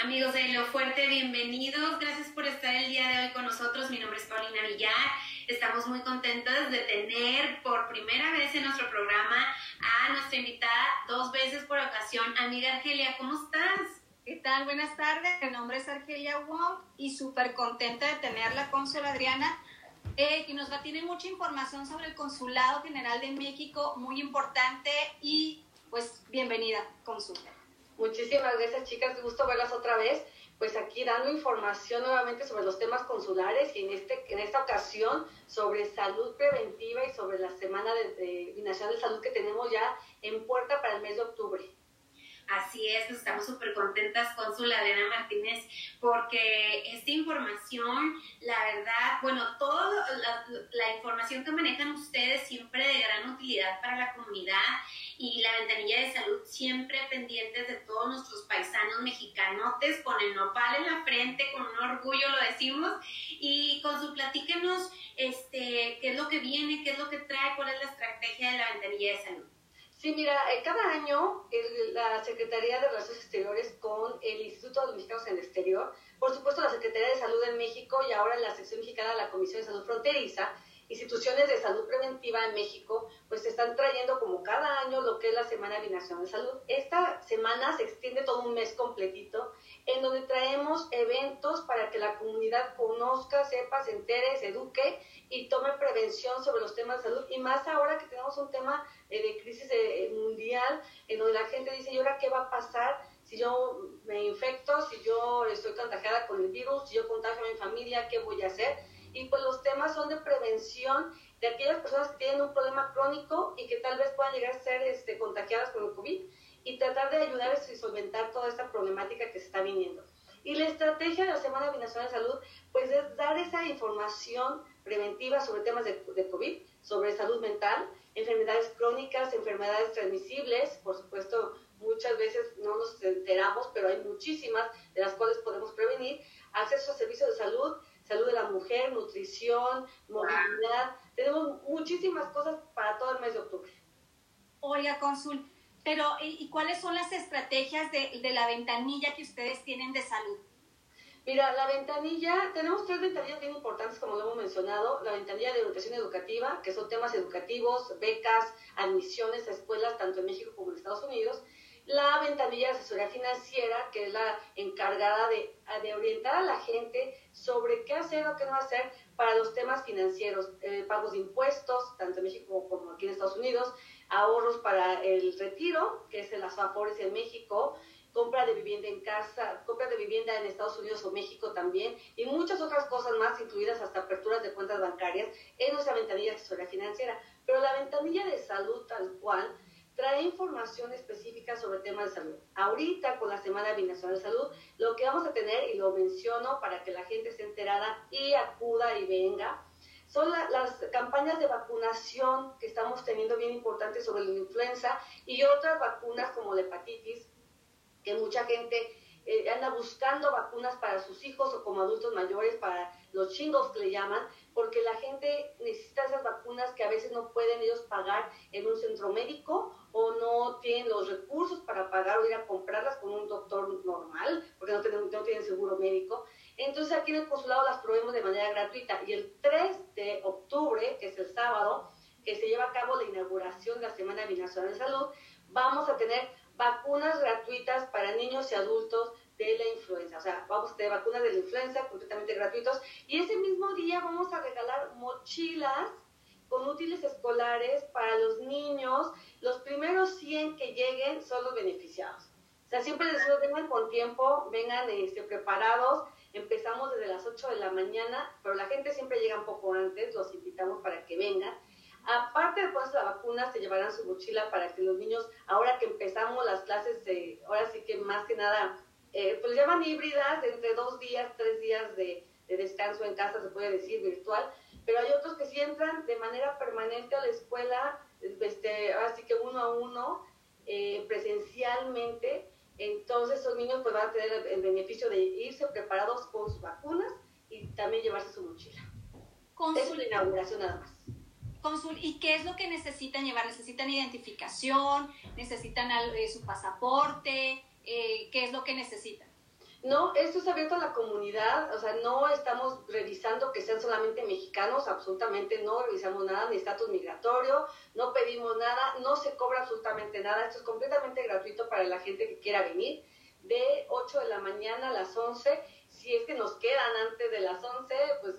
Amigos de Lo Fuerte, bienvenidos. Gracias por estar el día de hoy con nosotros. Mi nombre es Paulina Villar. Estamos muy contentas de tener por primera vez en nuestro programa a nuestra invitada dos veces por ocasión, amiga Argelia. ¿Cómo estás? ¿Qué tal? Buenas tardes. Mi nombre es Argelia Wong y súper contenta de tenerla, cónsul Adriana, eh, que nos va a tener mucha información sobre el Consulado General de México, muy importante y pues bienvenida, cónsul. Muchísimas gracias, chicas. Gusto verlas otra vez. Pues aquí dando información nuevamente sobre los temas consulares y en, este, en esta ocasión sobre salud preventiva y sobre la Semana de, de de Salud que tenemos ya en puerta para el mes de octubre. Así es, estamos súper contentas con su Adriana Martínez porque esta información, la verdad, bueno, toda la, la, información que manejan ustedes siempre de gran utilidad para la comunidad y la ventanilla de salud siempre pendientes de todos nuestros paisanos mexicanotes con el nopal en la frente, con un orgullo lo decimos y con su platíquenos este, qué es lo que viene, qué es lo que trae, cuál es la estrategia de la ventanilla de salud. Sí, mira, eh, cada año la Secretaría de Relaciones Exteriores con el Instituto de los Mexicanos en el Exterior, por supuesto la Secretaría de Salud en México y ahora la sección mexicana de la Comisión de Salud Fronteriza, instituciones de salud preventiva en México, pues están trayendo como cada año lo que es la Semana Binacional de Salud. Esta semana se extiende todo un mes completito, en donde traemos eventos para que la comunidad conozca, sepa, se entere, se eduque y tome prevención sobre los temas de salud. Y más ahora que tenemos un tema eh, de crisis eh, mundial, en donde la gente dice, ¿y ahora qué va a pasar? si yo me infecto, si yo estoy contagiada con el virus, si yo contagio a mi familia, ¿qué voy a hacer? Y pues los temas son de prevención de aquellas personas que tienen un problema crónico y que tal vez puedan llegar a ser este, contagiadas con el COVID y tratar de ayudarles a solventar toda esta problemática que se está viniendo. Y la estrategia de la Semana Binacional de Salud, pues es dar esa información preventiva sobre temas de COVID, sobre salud mental, enfermedades crónicas, enfermedades transmisibles, por supuesto, muchas veces no nos enteramos, pero hay muchísimas de las cuales podemos prevenir, acceso a servicios de salud, salud de la mujer, nutrición, movilidad. Tenemos muchísimas cosas para todo el mes de octubre. Oiga, cónsul, pero ¿y cuáles son las estrategias de, de la ventanilla que ustedes tienen de salud? Mira, la ventanilla, tenemos tres ventanillas bien importantes, como lo hemos mencionado. La ventanilla de educación educativa, que son temas educativos, becas, admisiones a escuelas, tanto en México como en Estados Unidos la ventanilla de asesoría financiera, que es la encargada de, orientar a la gente sobre qué hacer o qué no hacer para los temas financieros, eh, pagos de impuestos, tanto en México como aquí en Estados Unidos, ahorros para el retiro, que es en las AFORES en México, compra de vivienda en casa, compra de vivienda en Estados Unidos o México también, y muchas otras cosas más, incluidas hasta aperturas de cuentas bancarias, en nuestra ventanilla de asesoría financiera. Pero la ventanilla de salud tal cual, trae información específica sobre temas de salud. Ahorita con la Semana Binacional de Salud, lo que vamos a tener, y lo menciono para que la gente esté enterada y acuda y venga, son las campañas de vacunación que estamos teniendo bien importantes sobre la influenza y otras vacunas como la hepatitis, que mucha gente eh, anda buscando vacunas para sus hijos o como adultos mayores, para los chingos que le llaman, porque la gente necesita esas vacunas que a veces no pueden ellos pagar en un centro médico o no tienen los recursos para pagar o ir a comprarlas con un doctor normal, porque no tienen, no tienen seguro médico. Entonces aquí en el consulado las probemos de manera gratuita y el 3 de octubre, que es el sábado, que se lleva a cabo la inauguración de la Semana Binacional de Salud, vamos a tener vacunas gratuitas para niños y adultos de la influenza. O sea, vamos a tener vacunas de la influenza completamente gratuitos. Y ese mismo día vamos a regalar mochilas con útiles escolares para los niños. Los primeros 100 que lleguen son los beneficiados. O sea, siempre les digo, vengan con tiempo, vengan este, preparados. Empezamos desde las 8 de la mañana, pero la gente siempre llega un poco antes, los invitamos para que vengan. Aparte de ponerse la vacuna, se llevarán su mochila para que los niños, ahora que empezamos las clases, de, ahora sí que más que nada eh, pues llaman híbridas, entre dos días, tres días de, descanso en casa, se puede decir, virtual, pero hay otros que sí entran de manera permanente a la escuela, este, así que uno a uno, eh, presencialmente, entonces esos niños pues van a tener el, beneficio de irse preparados con sus vacunas y también llevarse su mochila. es una inauguración nada más. Consul, ¿y qué es lo que necesitan llevar? ¿Necesitan identificación? ¿Necesitan eh, su pasaporte? Eh, qué es lo que necesitan. No, esto es abierto a la comunidad, o sea, no estamos revisando que sean solamente mexicanos, absolutamente no revisamos nada, ni estatus migratorio, no pedimos nada, no se cobra absolutamente nada, esto es completamente gratuito para la gente que quiera venir, de 8 de la mañana a las 11, si es que nos quedan antes de las 11, pues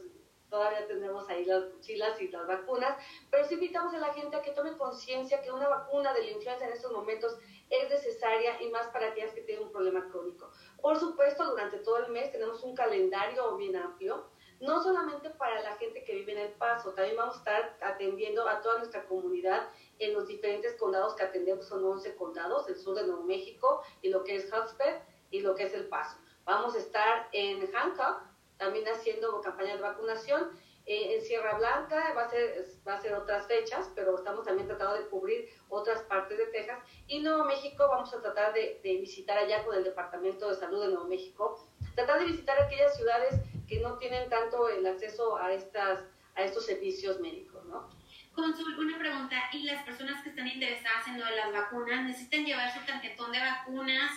todavía tenemos ahí las mochilas y las vacunas, pero sí invitamos a la gente a que tome conciencia que una vacuna de la influenza en estos momentos es necesaria y más para aquellas que tienen un problema crónico. Por supuesto, durante todo el mes tenemos un calendario bien amplio, no solamente para la gente que vive en El Paso, también vamos a estar atendiendo a toda nuestra comunidad en los diferentes condados que atendemos, son 11 condados, el sur de Nuevo México y lo que es Hudspeth y lo que es El Paso. Vamos a estar en Hancock también haciendo campaña de vacunación eh, en Sierra Blanca va a, ser, va a ser otras fechas, pero estamos también tratando de cubrir otras partes de Texas. Y Nuevo México vamos a tratar de, visitar allá con el Departamento de Salud de Nuevo México, tratar de visitar aquellas ciudades que no tienen tanto el acceso a, estas, a estos servicios médicos, ¿no? Consul, una pregunta, ¿y las personas que están interesadas en lo de las vacunas necesitan llevar su tarjetón de vacunas?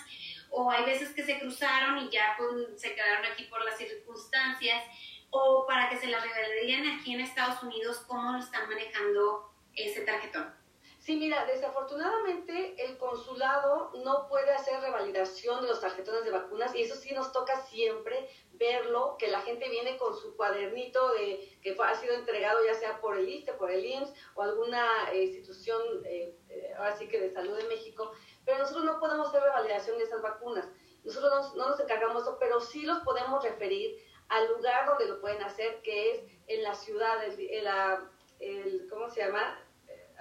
¿O hay veces que se cruzaron y ya pues, se quedaron aquí por las circunstancias? o para que se la revelarían aquí en Estados Unidos, ¿cómo lo están manejando ese tarjetón? Sí, mira, desafortunadamente el consulado no puede hacer revalidación de los tarjetones de vacunas y eso sí nos toca siempre verlo, que la gente viene con su cuadernito de que ha sido entregado ya sea por el ISTE, por el IMSS o alguna eh, institución, eh, eh, ahora sí que de salud de México, pero nosotros no podemos hacer revalidación de esas vacunas. Nosotros no, no nos encargamos de eso, pero sí los podemos referir al lugar donde lo pueden hacer, que es en la ciudad, el, la, el ¿cómo se llama?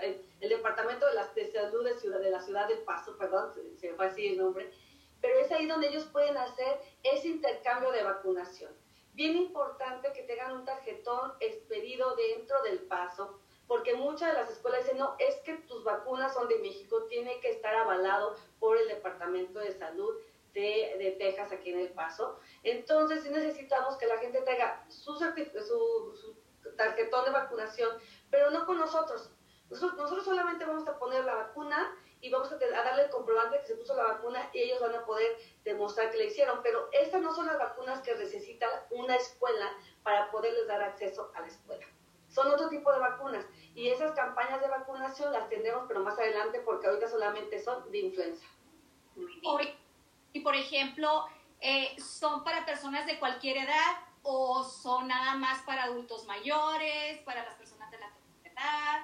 Eh, el, Departamento de, la, de Salud de, ciudad, de la Ciudad del Paso, perdón, se me fue así el nombre, pero es ahí donde ellos pueden hacer ese intercambio de vacunación. Bien importante que tengan un tarjetón expedido dentro del paso, porque muchas de las escuelas dicen, no, es que tus vacunas son de México, tiene que estar avalado por el Departamento de Salud de, Texas aquí en El Paso. Entonces, sí necesitamos que la gente traiga su, su, tarjetón de vacunación, pero no con nosotros. nosotros. solamente vamos a poner la vacuna y vamos a, darle el comprobante que se puso la vacuna y ellos van a poder demostrar que le hicieron. Pero estas no son las vacunas que necesita una escuela para poderles dar acceso a la escuela. Son otro tipo de vacunas y esas campañas de vacunación las tendremos, pero más adelante porque ahorita solamente son de influenza. Bien. Y por ejemplo, eh, ¿son para personas de cualquier edad o son nada más para adultos mayores, para las personas de la tercera edad?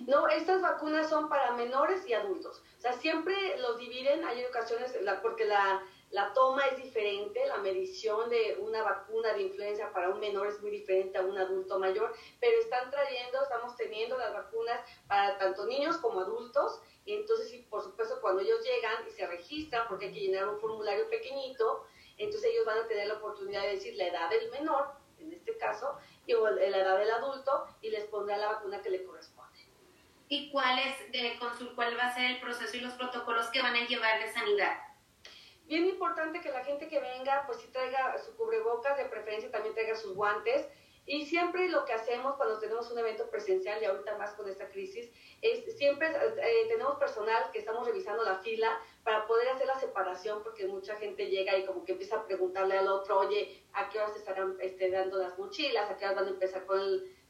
No, estas vacunas son para menores y adultos. O sea, siempre los dividen, hay ocasiones, porque la, la toma es diferente, la medición de una vacuna de influenza para un menor es muy diferente a un adulto mayor, pero están trayendo, estamos teniendo las vacunas para tanto niños como adultos y entonces, por supuesto, cuando ellos llegan y se registran, porque hay que llenar un formulario pequeñito, entonces ellos van a tener la oportunidad de decir la edad del menor, en este caso, y la edad del adulto, y les pondrá la vacuna que le corresponde. ¿Y cuál, es, de, cuál va a ser el proceso y los protocolos que van a llevar de sanidad? Bien importante que la gente que venga, pues sí traiga su cubrebocas, de preferencia también traiga sus guantes, y siempre lo que hacemos cuando tenemos un evento presencial y ahorita más con esta crisis, es siempre eh, tenemos personal que estamos revisando la fila para poder hacer la separación porque mucha gente llega y como que empieza a preguntarle al otro, oye, ¿a qué horas estarán este, dando las mochilas? ¿A qué horas van a empezar con,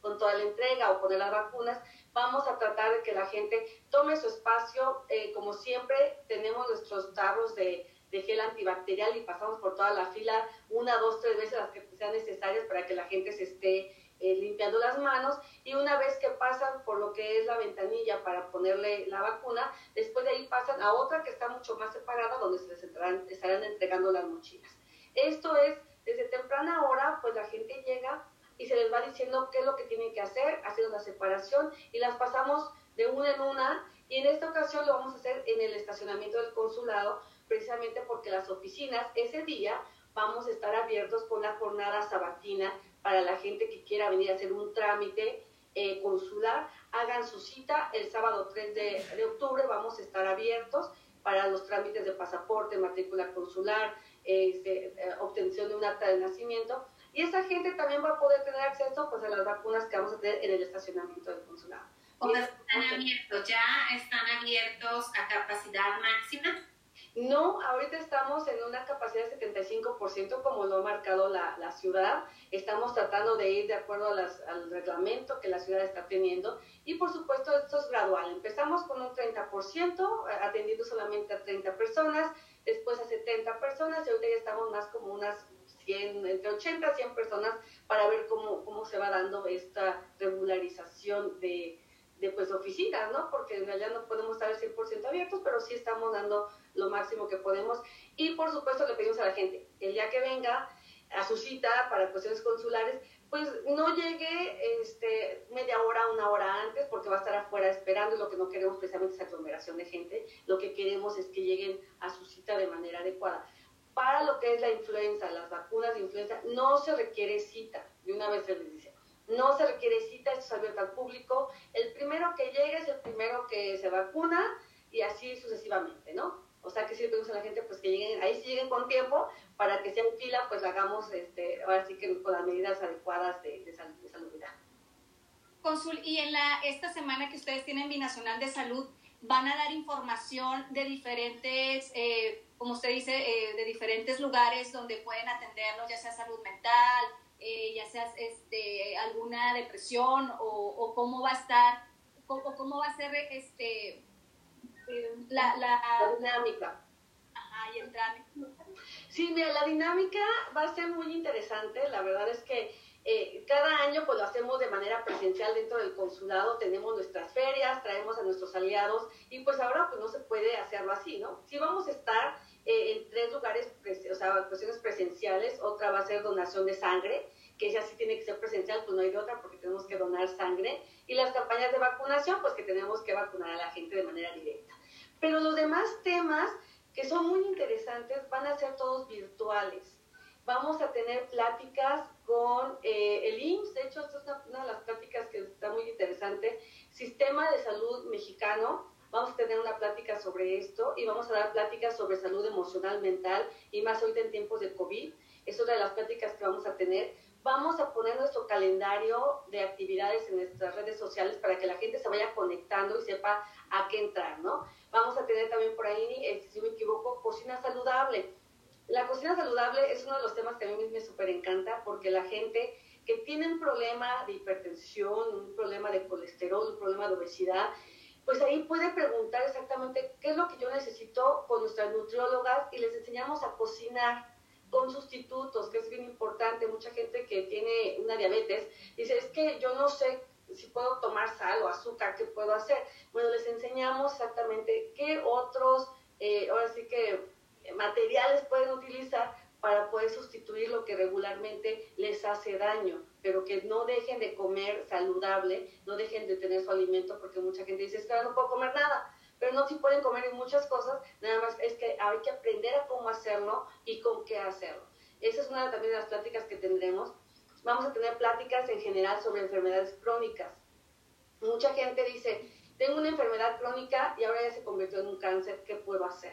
con toda la entrega o poner las vacunas? Vamos a tratar de que la gente tome su espacio. Eh, como siempre, tenemos nuestros tarros de de gel antibacterial y pasamos por toda la fila una, dos, tres veces las que sean necesarias para que la gente se esté eh, limpiando las manos y una vez que pasan por lo que es la ventanilla para ponerle la vacuna, después de ahí pasan a otra que está mucho más separada donde se les estarán, estarán entregando las mochilas. Esto es, desde temprana hora, pues la gente llega y se les va diciendo qué es lo que tienen que hacer, haciendo la separación y las pasamos de una en una y en esta ocasión lo vamos a hacer en el estacionamiento del consulado precisamente porque las oficinas ese día vamos a estar abiertos con la jornada sabatina para la gente que quiera venir a hacer un trámite eh, consular. Hagan su cita el sábado 3 de, octubre, vamos a estar abiertos para los trámites de pasaporte, matrícula consular, este, eh, obtención de un acta de nacimiento. Y esa gente también va a poder tener acceso pues, a las vacunas que vamos a tener en el estacionamiento del consulado. O están abiertos, ya están abiertos a capacidad máxima No, ahorita estamos en una capacidad de 75% como lo ha marcado la, la ciudad. Estamos tratando de ir de acuerdo al reglamento que la ciudad está teniendo y por supuesto esto es gradual. Empezamos con un 30%, atendiendo solamente a 30 personas, después a 70 personas y ahorita ya estamos más como unas 100, entre 80 a 100 personas para ver cómo, cómo se va dando esta regularización de, de pues, oficinas, ¿no? Porque en realidad no podemos estar al 100% abiertos, pero sí estamos dando lo máximo que podemos. Y por supuesto le pedimos a la gente, el día que venga a su cita para cuestiones consulares, pues no llegue este, media hora, una hora antes, porque va a estar afuera esperando y lo que no queremos precisamente es aglomeración de gente. Lo que queremos es que lleguen a su cita de manera adecuada. Para lo que es la influenza, las vacunas de influenza, no se requiere cita, de una vez se les dice. No se requiere cita, esto es abierto al público. El primero que llegue es el primero que se vacuna y así sucesivamente, ¿no? O sea que si le pedimos a la gente pues que lleguen, ahí sí lleguen con tiempo para que sea en fila, pues hagamos este, ahora sí que con las medidas adecuadas de, de, de salubridad. Consul, y en la, esta semana que ustedes tienen Binacional de Salud, van a dar información de diferentes, eh, como usted dice, eh, de diferentes lugares donde pueden atenderlos, ya sea salud mental, eh, ya sea este, alguna depresión o, cómo va a estar, o cómo va a ser este, la, la, dinámica. Ajá, y el trámite. Sí, mira, la dinámica va a ser muy interesante. La verdad es que eh, cada año pues lo hacemos de manera presencial dentro del consulado, tenemos nuestras ferias, traemos a nuestros aliados y pues ahora pues no se puede hacerlo así, ¿no? Sí vamos a estar eh, en tres lugares, o sea, cuestiones presenciales, otra va a ser donación de sangre, que esa sí tiene que ser presencial, pues no hay de otra porque tenemos que donar sangre, y las campañas de vacunación, pues que tenemos que vacunar a la gente de manera directa. Pero los demás temas que son muy interesantes van a ser todos virtuales. Vamos a tener pláticas con eh, el IMSS, de hecho, esta es una, de las pláticas que está muy interesante, Sistema de Salud Mexicano, vamos a tener una plática sobre esto y vamos a dar pláticas sobre salud emocional, mental y más ahorita en tiempos de COVID. Es otra de las pláticas que vamos a tener vamos a poner nuestro calendario de actividades en nuestras redes sociales para que la gente se vaya conectando y sepa a qué entrar, ¿no? Vamos a tener también por ahí, eh, si me equivoco, cocina saludable. La cocina saludable es uno de los temas que a mí me súper encanta porque la gente que tiene un problema de hipertensión, un problema de colesterol, un problema de obesidad, pues ahí puede preguntar exactamente qué es lo que yo necesito con nuestras nutriólogas y les enseñamos a cocinar con sustitutos, que es bien importante. Mucha gente que tiene una diabetes dice, es que yo no sé si puedo tomar sal o azúcar, ¿qué puedo hacer? Bueno, les enseñamos exactamente qué otros, eh, ahora sí que materiales pueden utilizar para poder sustituir lo que regularmente les hace daño, pero que no dejen de comer saludable, no dejen de tener su alimento, porque mucha gente dice, es que no puedo comer nada pero no si pueden comer muchas cosas, nada más es que hay que aprender a cómo hacerlo y con qué hacerlo. Esa es una también de las pláticas que tendremos. Vamos a tener pláticas en general sobre enfermedades crónicas. Mucha gente dice, tengo una enfermedad crónica y ahora ya se convirtió en un cáncer, ¿qué puedo hacer?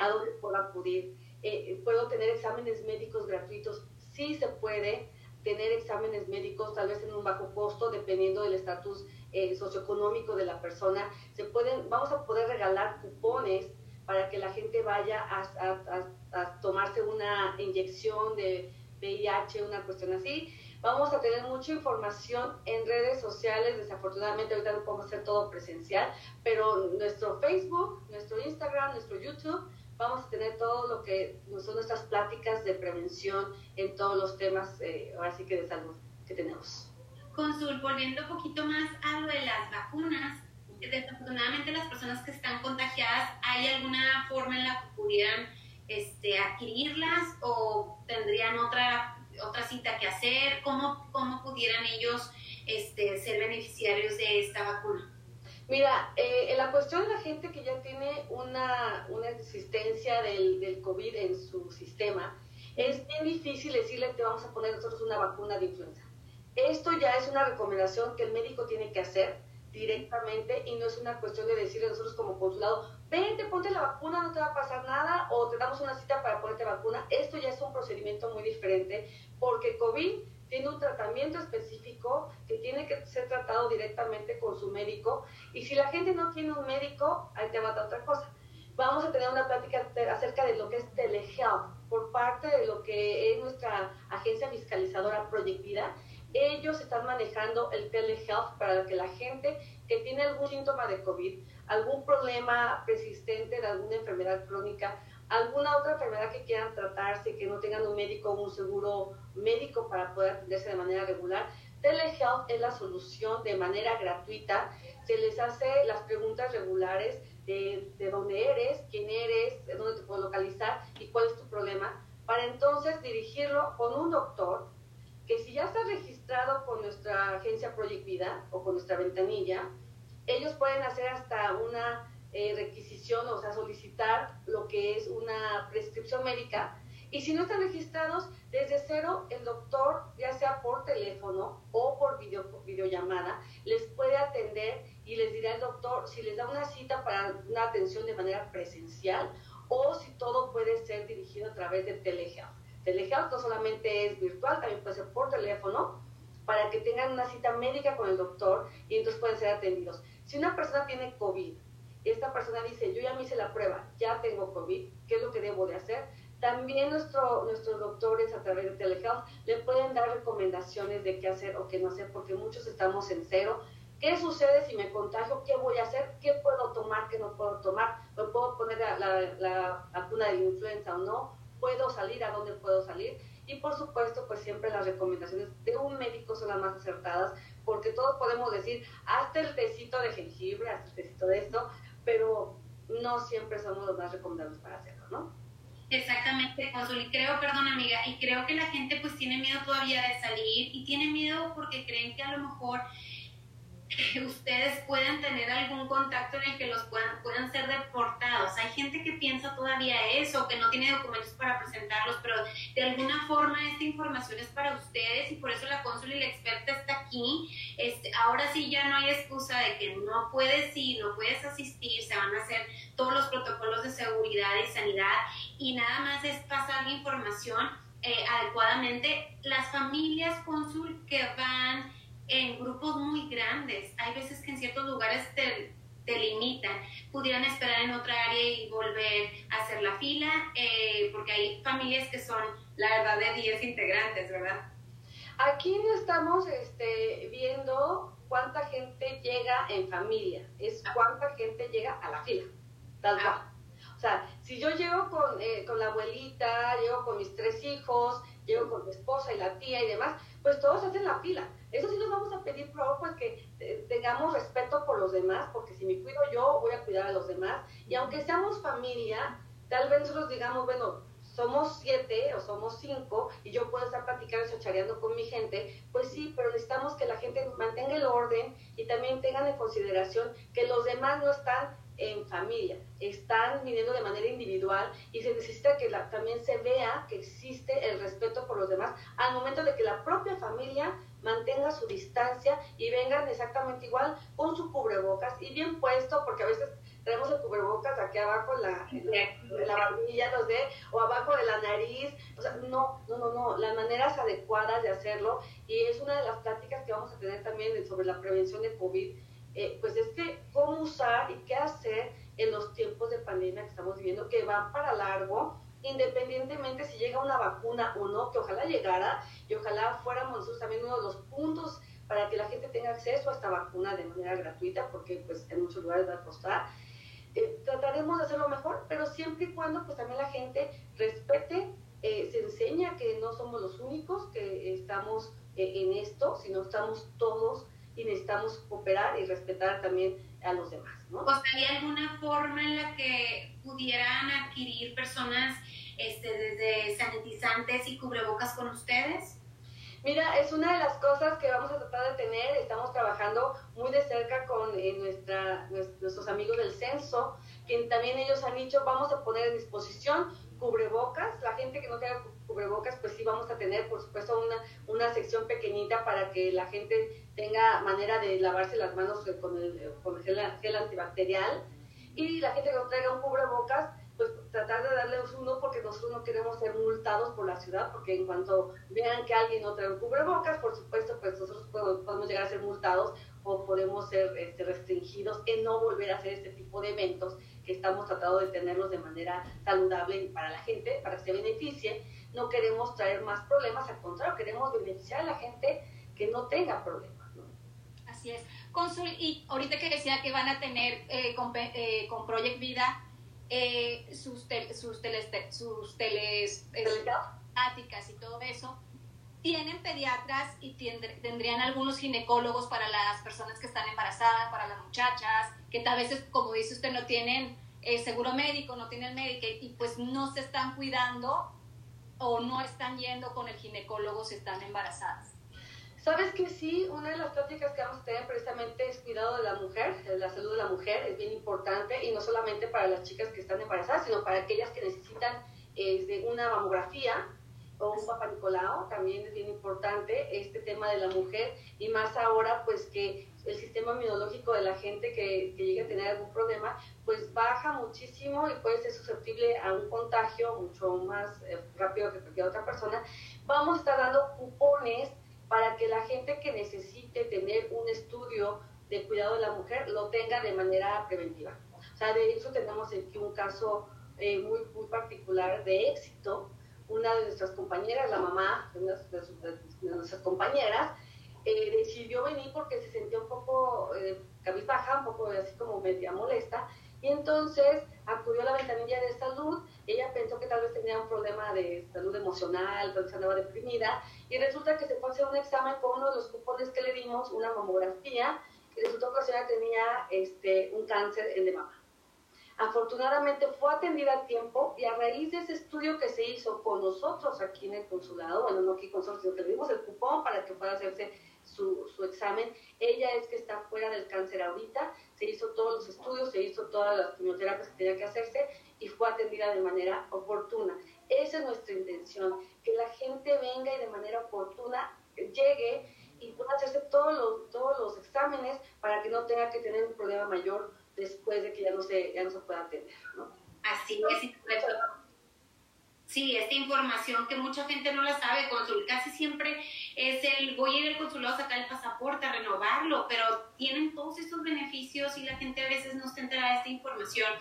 ¿A dónde puedo acudir? Eh, ¿Puedo tener exámenes médicos gratuitos? Sí se puede tener exámenes médicos, tal vez en un bajo costo, dependiendo del estatus eh, socioeconómico de la persona. Se pueden, vamos a poder regalar cupones para que la gente vaya a, tomarse una inyección de VIH, una cuestión así. Vamos a tener mucha información en redes sociales, desafortunadamente ahorita no podemos hacer todo presencial, pero nuestro Facebook, nuestro Instagram, nuestro YouTube, vamos a tener todo lo que son nuestras pláticas de prevención en todos los temas, eh, ahora sí que de salud que tenemos. Consul, volviendo un poquito más a lo de las vacunas, desafortunadamente las personas que están contagiadas, ¿hay alguna forma en la que pudieran este, adquirirlas o tendrían otra, otra cita que hacer? ¿Cómo, cómo pudieran ellos este, ser beneficiarios de esta vacuna? Mira, eh, en la cuestión de la gente que ya tiene una, una existencia del, del COVID en su sistema, es bien difícil decirle que vamos a poner nosotros una vacuna de influenza esto ya es una recomendación que el médico tiene que hacer directamente y no es una cuestión de decirle a nosotros como consulado, vente, ponte la vacuna, no te va a pasar nada o te damos una cita para ponerte vacuna. Esto ya es un procedimiento muy diferente porque COVID tiene un tratamiento específico que tiene que ser tratado directamente con su médico y si la gente no tiene un médico, ahí te va otra cosa vamos a tener una plática acerca de lo que es telehealth por parte de lo que es nuestra agencia fiscalizadora Project Vida. Ellos están manejando el telehealth para que la gente que tiene algún síntoma de COVID, algún problema persistente de alguna enfermedad crónica, alguna otra enfermedad que quieran tratarse, que no tengan un médico o un seguro médico para poder atenderse de manera regular, telehealth es la solución de manera gratuita. Se les hace las preguntas regulares de, dónde eres, quién eres, de dónde te puedo localizar y cuál es tu problema, para entonces dirigirlo con un doctor que si ya está registrado con nuestra agencia Project Vida o con nuestra ventanilla, ellos pueden hacer hasta una eh, requisición, o sea, solicitar lo que es una prescripción médica. Y si no están registrados, desde cero el doctor, ya sea por teléfono o por video, videollamada, les puede atender y les dirá el doctor si les da una cita para una atención de manera presencial o si todo puede ser dirigido a través de telehealth. Telehealth no solamente es virtual, también puede ser por teléfono para que tengan una cita médica con el doctor y entonces pueden ser atendidos. Si una persona tiene COVID, esta persona dice, yo ya me hice la prueba, ya tengo COVID, ¿qué es lo que debo de hacer? También nuestro, nuestros doctores a través de telehealth le pueden dar recomendaciones de qué hacer o qué no hacer, porque muchos estamos en cero ¿Qué sucede si me contagio? ¿Qué voy a hacer? ¿Qué puedo tomar? ¿Qué no puedo tomar? ¿Me puedo poner la, vacuna de influenza o no? ¿Puedo salir? ¿A dónde puedo salir? Y por supuesto, pues siempre las recomendaciones de un médico son las más acertadas, porque todos podemos decir, hazte el tecito de jengibre, hazte el tecito de esto, pero no siempre somos los más recomendados para hacerlo, ¿no? Exactamente, Consul, y creo, perdón amiga, y creo que la gente pues tiene miedo todavía de salir y tiene miedo porque creen que a lo mejor ustedes puedan tener algún contacto en el que los puedan, puedan ser deportados. Hay gente que piensa todavía eso, que no tiene documentos para presentarlos, pero de alguna forma esta información es para ustedes y por eso la cónsul y la experta está aquí. Este, ahora sí ya no hay excusa de que no puedes ir, no puedes asistir, se van a hacer todos los protocolos de seguridad y sanidad y nada más es pasar la información eh, adecuadamente. Las familias cónsul que van en grupos muy grandes. Hay veces que en ciertos lugares te, te limitan. Pudieran esperar en otra área y volver a hacer la fila, eh, porque hay familias que son, la verdad, de 10 integrantes, ¿verdad? Aquí no estamos este, viendo cuánta gente llega en familia, es ah. cuánta gente llega a la fila, tal ah. cual. O sea, si yo llego con, eh, con la abuelita, llego con mis tres hijos, llego con mi esposa y la tía y demás, pues todos hacen la fila. Eso sí nos vamos a pedir, por favor, pues que eh, tengamos respeto por los demás, porque si me cuido yo, voy a cuidar a los demás. Y aunque seamos familia, tal vez nosotros digamos, bueno, somos siete o somos cinco y yo puedo estar platicando y chareando con mi gente, pues sí, pero necesitamos que la gente mantenga el orden y también tengan en consideración que los demás no están en familia, están viniendo de manera individual y se necesita que también se vea que existe el respeto por los demás al momento de que la propia familia mantenga su distancia y vengan exactamente igual con su cubrebocas y bien puesto, porque a veces tenemos el cubrebocas aquí abajo la, la, barbilla, no sé, o abajo de la nariz, o sea, no, no, no, no, las maneras adecuadas de hacerlo y es una de las pláticas que vamos a tener también sobre la prevención de COVID eh, pues es que cómo usar y qué hacer en los tiempos de pandemia que estamos viviendo, que van para largo, independientemente si llega una vacuna o no, que ojalá llegara y ojalá fuéramos nosotros también uno de los puntos para que la gente tenga acceso a esta vacuna de manera gratuita, porque pues en muchos lugares va a costar. Eh, trataremos de hacerlo mejor, pero siempre y cuando pues también la gente respete, eh, se enseña que no somos los únicos que estamos en esto, sino estamos todos y necesitamos cooperar y respetar también a los demás. ¿no? ¿Hay alguna forma en la que pudieran adquirir personas este, desde sanitizantes y cubrebocas con ustedes? Mira, es una de las cosas que vamos a tratar de tener. Estamos trabajando muy de cerca con eh, nuestra, nuestros amigos del censo, que también ellos han dicho, vamos a poner en disposición cubrebocas. La gente que no tenga cubrebocas, pues sí vamos a tener, por supuesto, una, una sección pequeñita para que la gente tenga manera de lavarse las manos con el, con el gel, antibacterial. Y la gente que no traiga un cubrebocas, pues tratar de darles uno porque nosotros no queremos ser multados por la ciudad, porque en cuanto vean que alguien no trae un cubrebocas, por supuesto, pues nosotros podemos, llegar a ser multados o podemos ser este, restringidos en no volver a hacer este tipo de eventos que estamos tratando de tenerlos de manera saludable para la gente, para que se beneficie. No queremos traer más problemas, al contrario, queremos beneficiar a la gente que no tenga problemas. ¿no? Así es. Consul, y ahorita que decía que van a tener eh, con, eh, con Project Vida eh, sus, sus, teles, sus teles, y todo eso, tienen pediatras y tendrían algunos ginecólogos para las personas que están embarazadas, para las muchachas, que tal vez, como dice usted, no tienen eh, seguro médico, no tienen médico y pues no se están cuidando o no están yendo con el ginecólogo si están embarazadas. Sabes que sí, una de las pláticas que vamos a tener precisamente es cuidado de la mujer, la salud de la mujer es bien importante y no solamente para las chicas que están embarazadas, sino para aquellas que necesitan eh, una mamografía un papá Nicolau, también es bien importante este tema de la mujer y más ahora pues que el sistema inmunológico de la gente que, que llegue a tener algún problema pues baja muchísimo y puede ser susceptible a un contagio mucho más eh, rápido que cualquier otra persona. Vamos a estar dando cupones para que la gente que necesite tener un estudio de cuidado de la mujer lo tenga de manera preventiva. O sea, de hecho tenemos aquí un caso eh, muy, muy particular de éxito. Una de nuestras compañeras, la mamá de, una de, nuestras compañeras, eh, decidió venir porque se sentía un poco eh, cabizbaja, un poco así como media molesta, y entonces acudió a la ventanilla de salud, ella pensó que tal vez tenía un problema de salud emocional, tal vez andaba deprimida, y resulta que se fue a hacer un examen con uno de los cupones que le dimos, una mamografía, y resultó que la señora tenía este, un cáncer en de mama. Afortunadamente fue atendida a tiempo y a raíz de ese estudio que se hizo con nosotros aquí en el consulado, bueno, no aquí con nosotros, dimos el cupón para que pueda hacerse su, su, examen. Ella es que está fuera del cáncer ahorita, se hizo todos los estudios, se hizo todas las quimioterapias que tenía que hacerse y fue atendida de manera oportuna. Esa es nuestra intención, que la gente venga y de manera oportuna llegue y pueda hacerse todos los, todos los exámenes para que no tenga que tener un problema mayor después de que ya no se, ya no pueda atender. ¿no? Así es, Sí, esta información que mucha gente no la sabe, consul, casi siempre es el voy a ir al consulado a sacar el pasaporte, a renovarlo, pero tienen todos estos beneficios y la gente a veces no se entera de esta información.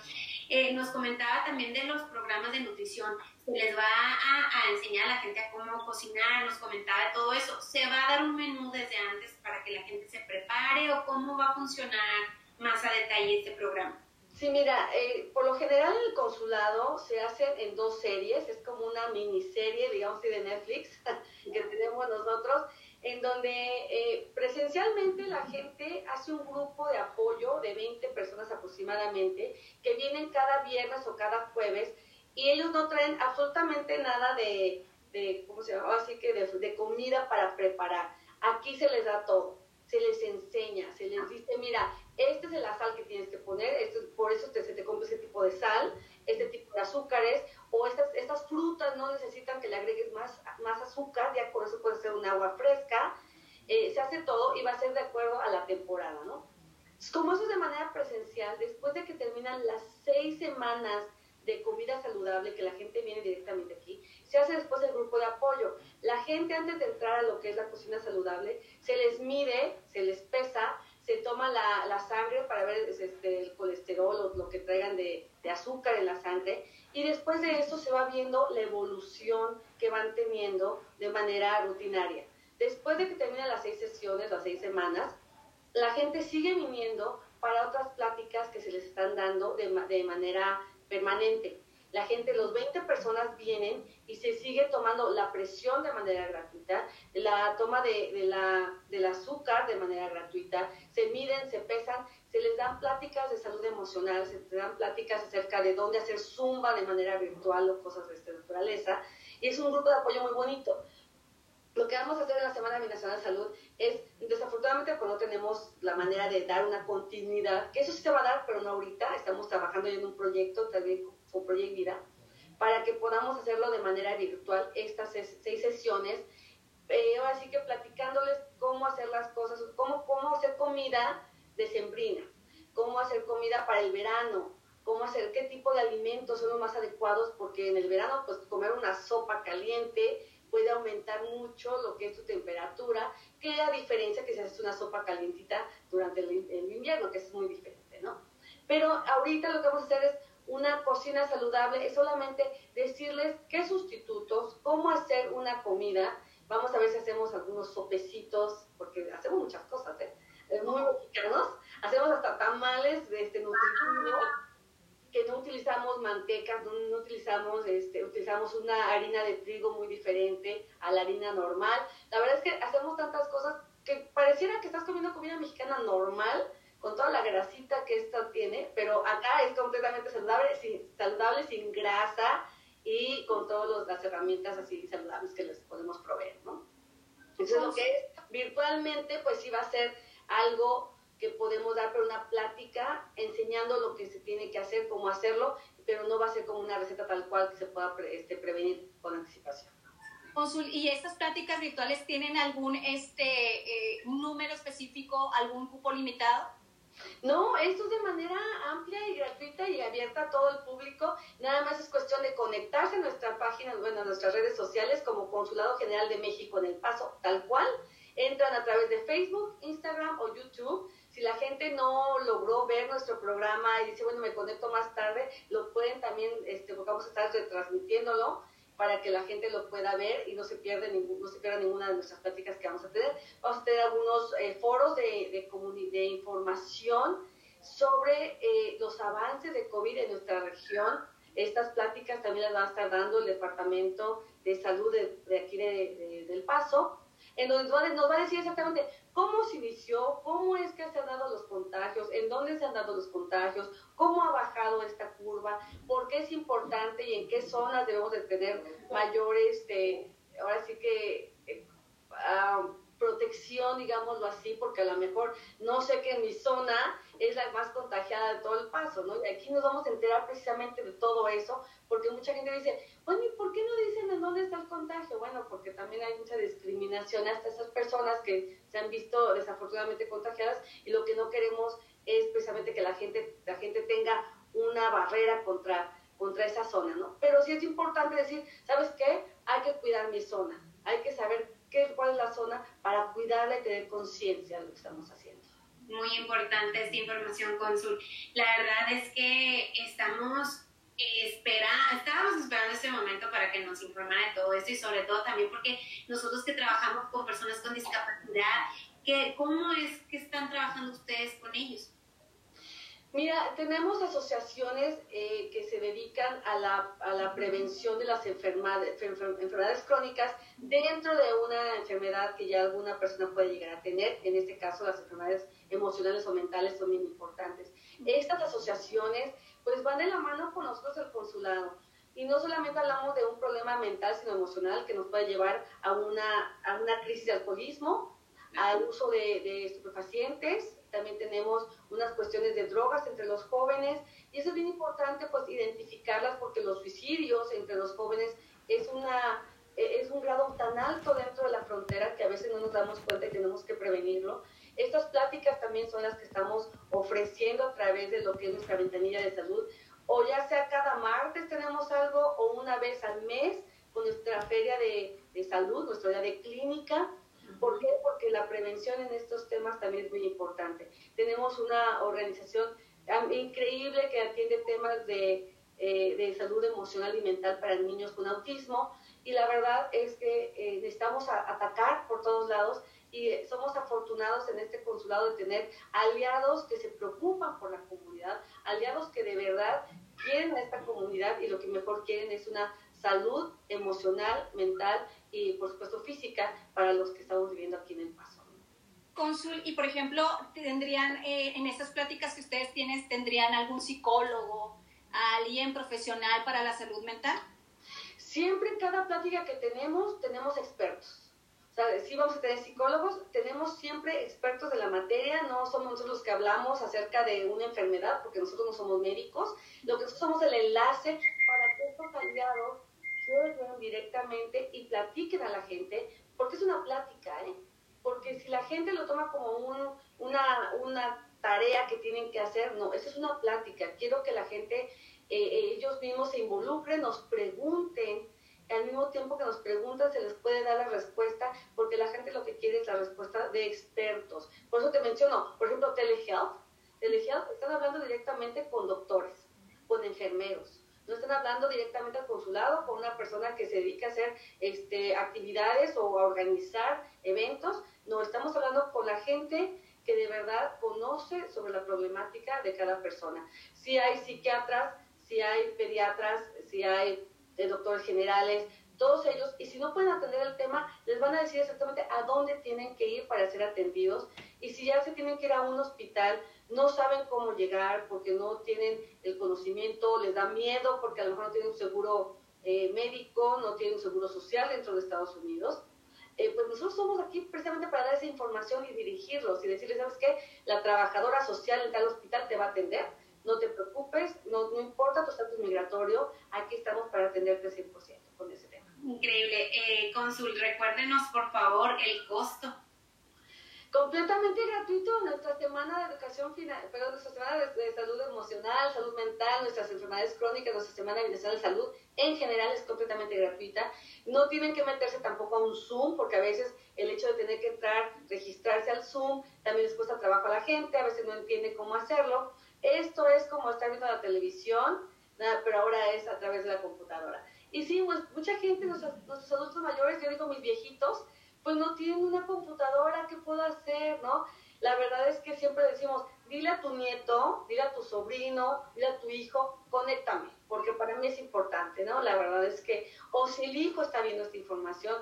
Eh, nos comentaba también de los programas de nutrición, se les va a, a, enseñar a la gente a cómo cocinar, nos comentaba todo eso, se va a dar un menú desde antes para que la gente se prepare o cómo va a funcionar más a detalle este programa. Sí, mira, eh, por lo general el consulado se hace en dos series, es como una miniserie, digamos, de Netflix que tenemos nosotros, en donde eh, presencialmente la gente hace un grupo de apoyo de 20 personas aproximadamente, que vienen cada viernes o cada jueves, y ellos no traen absolutamente nada de, de ¿cómo se llama? Así que de, de comida para preparar. Aquí se les da todo se les enseña, se les dice, mira, este es la sal que tienes que poner, esto, por eso te, se te compra ese tipo de sal, este tipo de azúcares, o estas, estas frutas no necesitan que le agregues más, más azúcar, ya por eso puede ser un agua fresca, eh, se hace todo y va a ser de acuerdo a la temporada, ¿no? Como eso es de manera presencial, después de que terminan las seis semanas de comida saludable, que la gente viene directamente aquí, se hace después el grupo de apoyo. La gente antes de entrar a lo que es la cocina saludable, se les mide, se les pesa, se toma la, la sangre para ver este, el colesterol o lo que traigan de, de, azúcar en la sangre y después de eso se va viendo la evolución que van teniendo de manera rutinaria. Después de que terminan las seis sesiones, las seis semanas, la gente sigue viniendo para otras pláticas que se les están dando de, de manera permanente. La gente, los 20 personas vienen y se sigue tomando la presión de manera gratuita, la toma de, de la, del azúcar de manera gratuita, se miden, se pesan, se les dan pláticas de salud emocional, se les dan pláticas acerca de dónde hacer zumba de manera virtual o cosas de esta naturaleza. Y es un grupo de apoyo muy bonito. Lo que vamos a hacer en la Semana Binacional de Salud es, desafortunadamente, pues no tenemos la manera de dar una continuidad, que eso sí se va a dar, pero no ahorita. Estamos trabajando en un proyecto también con Project Vida para que podamos hacerlo de manera virtual estas seis sesiones. Eh, así que platicándoles cómo hacer las cosas, cómo, cómo hacer comida decembrina, cómo hacer comida para el verano, cómo hacer, qué tipo de alimentos son los más adecuados, porque en el verano, pues comer una sopa caliente puede aumentar mucho lo que es tu temperatura, que a diferencia que si haces una sopa calientita durante el, invierno, que es muy diferente, ¿no? Pero ahorita lo que vamos a hacer es una cocina saludable, es solamente decirles qué sustitutos, cómo hacer una comida. Vamos a ver si hacemos algunos sopecitos, porque hacemos muchas cosas, ¿eh? Muy mexicanos. Hacemos hasta tamales de este nutritivo que no utilizamos mantecas, no, utilizamos, este, utilizamos una harina de trigo muy diferente a la harina normal. La verdad es que hacemos tantas cosas que pareciera que estás comiendo comida mexicana normal, con toda la grasita que esta tiene, pero acá es completamente saludable, sin, saludable, sin grasa y con todas las herramientas así saludables que les podemos proveer, ¿no? Entonces lo que es virtualmente, pues sí va a ser algo que podemos dar para una plática enseñando lo que se tiene que hacer, cómo hacerlo, pero no va a ser como una receta tal cual que se pueda este, prevenir con anticipación. ¿y estas pláticas virtuales tienen algún este, eh, número específico, algún cupo limitado? No, esto es de manera amplia y gratuita y abierta a todo el público. Nada más es cuestión de conectarse a nuestra página, bueno, a nuestras redes sociales como Consulado General de México en El Paso, tal cual. Entran a través de Facebook, Instagram o YouTube si la gente no logró ver nuestro programa y dice, bueno, me conecto más tarde, lo pueden también, este, porque vamos a estar retransmitiéndolo para que la gente lo pueda ver y no se, pierde ningún, no se pierda ninguna de nuestras pláticas que vamos a tener. Vamos a tener algunos eh, foros de, de, de, información sobre eh, los avances de COVID en nuestra región. Estas pláticas también las va a estar dando el Departamento de Salud de, de aquí del Paso en donde nos va a decir exactamente cómo se inició, cómo es que se han dado los contagios, en dónde se han dado los contagios, cómo ha bajado esta curva, por qué es importante y en qué zonas debemos de tener mayores, este, ahora sí que... Eh, ah, protección, digámoslo así, porque a lo mejor no sé que en mi zona es la más contagiada de todo el paso, ¿no? Y aquí nos vamos a enterar precisamente de todo eso, porque mucha gente dice, bueno, ¿y por qué no dicen en dónde está el contagio? Bueno, porque también hay mucha discriminación hasta esas personas que se han visto desafortunadamente contagiadas y lo que no queremos es precisamente que la gente, la gente tenga una barrera contra, contra esa zona, ¿no? Pero sí es importante decir, ¿sabes qué? Hay que cuidar mi zona, hay que saber qué, cuál es la zona para cuidarla y tener conciencia de lo que estamos haciendo. Muy importante esta información, Consul. La verdad es que estamos espera, estábamos esperando este momento para que nos informara de todo esto y sobre todo también porque nosotros que trabajamos con personas con discapacidad, que, ¿cómo es que están trabajando ustedes con ellos? Mira, tenemos asociaciones eh, que se dedican a la, a la, prevención de las enfermedades, enfermedades crónicas dentro de una enfermedad que ya alguna persona puede llegar a tener. En este caso, las enfermedades emocionales o mentales son muy importantes. Estas asociaciones pues van de la mano con nosotros el consulado. Y no solamente hablamos de un problema mental, sino emocional que nos puede llevar a una, a una crisis de alcoholismo, al uso de, de estupefacientes, también tenemos unas cuestiones de drogas entre los jóvenes y eso es bien importante pues identificarlas porque los suicidios entre los jóvenes es una e, es un grado tan alto dentro de la frontera que a veces no nos damos cuenta y tenemos que prevenirlo. Estas pláticas también son las que estamos ofreciendo a través de lo que es nuestra ventanilla de salud. O ya sea cada martes tenemos algo o una vez al mes con nuestra feria de, de salud, nuestra día de clínica ¿Por qué? Porque la prevención en estos temas también es muy importante. Tenemos una organización increíble que atiende temas de, eh, de salud emocional y mental para niños con autismo y la verdad es que eh, necesitamos atacar por todos lados y somos afortunados en este consulado de tener aliados que se preocupan por la comunidad, aliados que de verdad quieren a esta comunidad y lo que mejor quieren es una salud emocional, mental y por supuesto física para los que estamos viviendo aquí en El Paso. Consul, y por ejemplo, tendrían eh, en estas pláticas que ustedes tienen, ¿tendrían algún psicólogo, alguien profesional para la salud mental? Siempre en cada plática que tenemos, tenemos expertos. O sea, si vamos a tener psicólogos, tenemos siempre expertos de la materia, no somos nosotros los que hablamos acerca de una enfermedad, porque nosotros no somos médicos, lo que nosotros somos el enlace para que estos aliados directamente y platiquen a la gente, porque es una plática, ¿eh? Porque si la gente lo toma como un, una, una tarea que tienen que hacer, no, eso es una plática. Quiero que la gente, eh, ellos mismos se involucren, nos pregunten, al mismo tiempo que nos preguntan se les puede dar la respuesta, porque la gente lo que quiere es la respuesta de expertos. Por eso te menciono, por ejemplo, telehealth. Telehealth están hablando directamente con doctores, con enfermeros. No están hablando directamente al consulado con una persona que se dedica a hacer este, actividades o a organizar eventos. No, estamos hablando con la gente que de verdad conoce sobre la problemática de cada persona. Si hay psiquiatras, si hay pediatras, si hay de doctores generales, todos ellos, y si no pueden atender el tema, les van a decir exactamente a dónde tienen que ir para ser atendidos, y si ya se tienen que ir a un hospital, no saben cómo llegar porque no tienen el conocimiento, les da miedo porque a lo mejor no tienen un seguro eh, médico, no tienen un seguro social dentro de Estados Unidos. Eh, pues nosotros somos aquí precisamente para dar esa información y dirigirlos y decirles, ¿sabes qué? La trabajadora social en tal hospital te va a atender no te preocupes, no, no importa tu estatus migratorio, aquí estamos para atenderte 100% con ese tema. Increíble. Eh, Consul, recuérdenos por favor el costo. Completamente gratuito nuestra semana de educación final, perdón, nuestra semana de, salud emocional, salud mental, nuestras enfermedades crónicas, nuestra semana de bienestar de salud, en general es completamente gratuita. No tienen que meterse tampoco a un Zoom, porque a veces el hecho de tener que entrar, registrarse al Zoom, también les cuesta trabajo a la gente, a veces no entiende cómo hacerlo. Esto es como estar viendo la televisión, pero ahora es a través de la computadora. Y sí, pues mucha gente, nuestros, adultos mayores, yo digo mis viejitos, pues no tienen una computadora, ¿qué puedo hacer? ¿No? La verdad es que siempre decimos, dile a tu nieto, dile a tu sobrino, dile a tu hijo, conéctame, porque para mí es importante, ¿no? La verdad es que, o si el hijo está viendo esta información,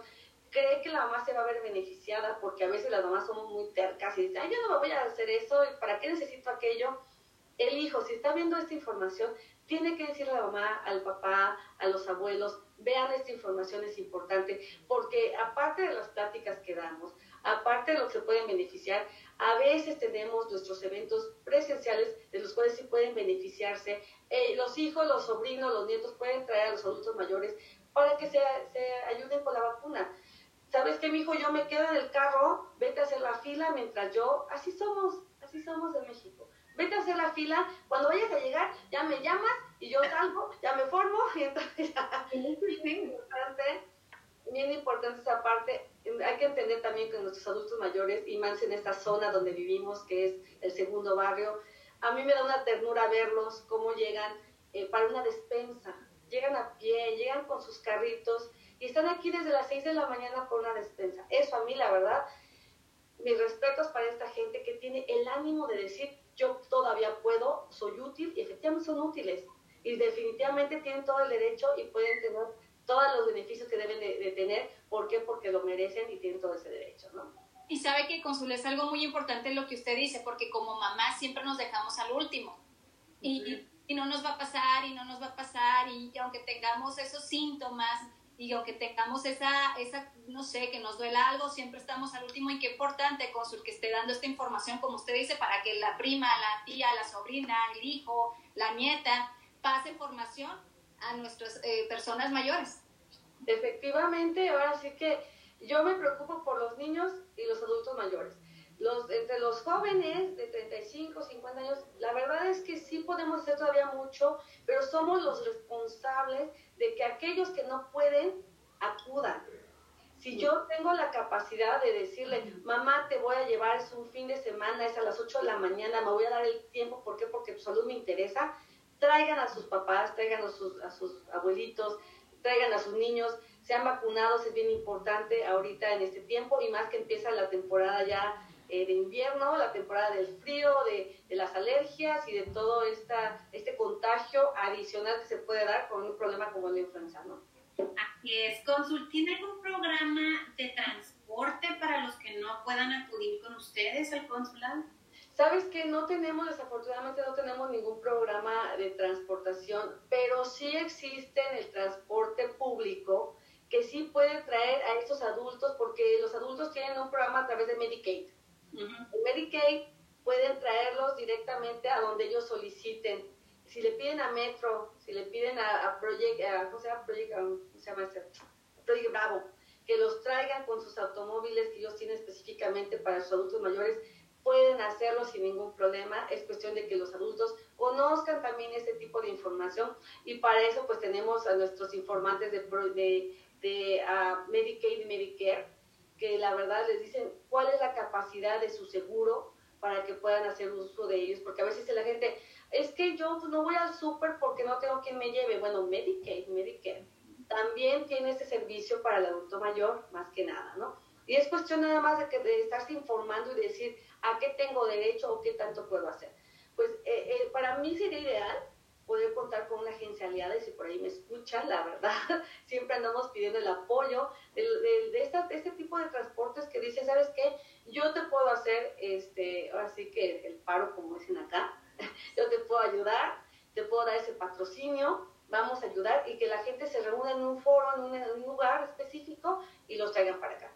cree que la mamá se va a ver beneficiada, porque a veces las mamás somos muy tercas y dicen, ay, yo no me voy a hacer eso, ¿para qué necesito aquello? el hijo, si está viendo esta información, tiene que decirle a la mamá, al papá, a los abuelos, vean esta información, es importante, porque aparte de las pláticas que damos, aparte de lo que se pueden beneficiar, a veces tenemos nuestros eventos presenciales de los cuales sí pueden beneficiarse. Eh, los hijos, los sobrinos, los nietos pueden traer a los adultos mayores para que se, se ayuden con la vacuna. ¿Sabes qué, mi hijo? Yo me quedo en el carro, vete a hacer la fila mientras yo, así somos, así somos en México. Vete a hacer la fila, cuando vayas a llegar ya me llamas y yo salgo, ya me formo y entonces ya, bien importante, bien importante esa parte, hay que entender también que nuestros adultos mayores, y más en esta zona donde vivimos, que es el segundo barrio, a mí me da una ternura verlos, cómo llegan eh, para una despensa, llegan a pie, llegan con sus carritos y están aquí desde las 6 de la mañana por una despensa. Eso a mí, la verdad, mis respetos para esta gente que tiene el ánimo de decir, yo todavía puedo, soy útil y efectivamente son útiles y definitivamente tienen todo el derecho y pueden tener todos los beneficios que deben de, tener. ¿Por qué? Porque lo merecen y tienen todo ese derecho, ¿no? Y sabe que Consul es algo muy importante lo que usted dice, porque como mamá siempre nos dejamos al último. Y, y, no nos va a pasar, y no nos va a pasar, y aunque tengamos esos síntomas, y aunque tengamos esa, esa, no sé, que nos duela algo, siempre estamos al último y qué importante, Consul, que esté dando esta información, como usted dice, para que la prima, la tía, la sobrina, el hijo, la nieta, pase información a nuestras eh, personas mayores. Efectivamente, ahora sí que yo me preocupo por los niños y los adultos mayores. Los, entre los jóvenes de 35, 50 años, la verdad es que sí podemos hacer todavía mucho, pero somos los responsables de que aquellos que no pueden acudan. Si yo tengo la capacidad de decirle, mamá, te voy a llevar, es un fin de semana, es a las 8 de la mañana, me voy a dar el tiempo, ¿por qué? Porque tu salud me interesa, traigan a sus papás, traigan a sus, a sus abuelitos, traigan a sus niños, sean vacunados, es bien importante ahorita en este tiempo y más que empieza la temporada ya eh, de invierno, la temporada del frío, de, de, las alergias y de todo esta, este contagio adicional que se puede dar con un problema como la influenza, ¿no? Así es. Consul, ¿tiene algún programa de transporte para los que no puedan acudir con ustedes al consulado? Sabes que no tenemos, desafortunadamente no tenemos ningún programa de transportación, pero sí existe el transporte público que sí puede traer a estos adultos, porque los adultos tienen un programa a través de Medicaid. Medicaid pueden traerlos directamente a donde ellos soliciten. Si le piden a Metro, si le piden a, Project, ¿cómo se llama? Project, um, ¿cómo? Project Bravo, que los traigan con sus automóviles que ellos tienen específicamente para sus adultos mayores, pueden hacerlo sin ningún problema. Es cuestión de que los adultos conozcan también este tipo de información y para eso pues tenemos a nuestros informantes de, de, de uh, Medicaid y Medicare que la verdad les dicen cuál es la capacidad de su seguro para que puedan hacer uso de ellos, porque a veces la gente, es que yo no voy al súper porque no tengo quien me lleve. Bueno, Medicaid, Medicare, también tiene ese servicio para el adulto mayor, más que nada, ¿no? Y es cuestión nada más de, que, de estarse informando y decir a qué tengo derecho o qué tanto puedo hacer. Pues eh, eh, para mí sería ideal contar con una agencia aliada y si por ahí me escuchan, la verdad, siempre andamos pidiendo el apoyo de, de, este tipo de transportes que dice, ¿sabes qué? Yo te puedo hacer, este, ahora sí que el paro, como dicen acá, yo te puedo ayudar, te puedo dar ese patrocinio, vamos a ayudar y que la gente se reúna en un foro, en un, lugar específico y los traigan para acá.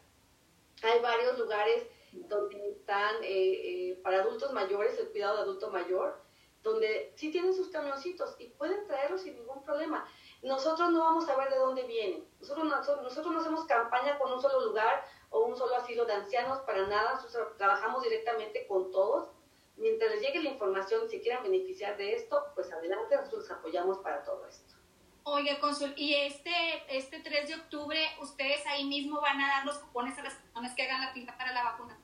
Hay varios lugares donde están eh, eh, para adultos mayores, el cuidado de adulto mayor, donde sí tienen sus camioncitos y pueden traerlos sin ningún problema. Nosotros no vamos a ver de dónde vienen. Nosotros, nosotros no hacemos campaña con un solo lugar o un solo asilo de ancianos para nada. Nosotros trabajamos directamente con todos. Mientras les llegue la información, si quieren beneficiar de esto, pues adelante, nosotros los apoyamos para todo esto. Oye, Consul, y este, este 3 de octubre, ¿ustedes ahí mismo van a dar los cupones a las personas que hagan la pinta para la vacuna?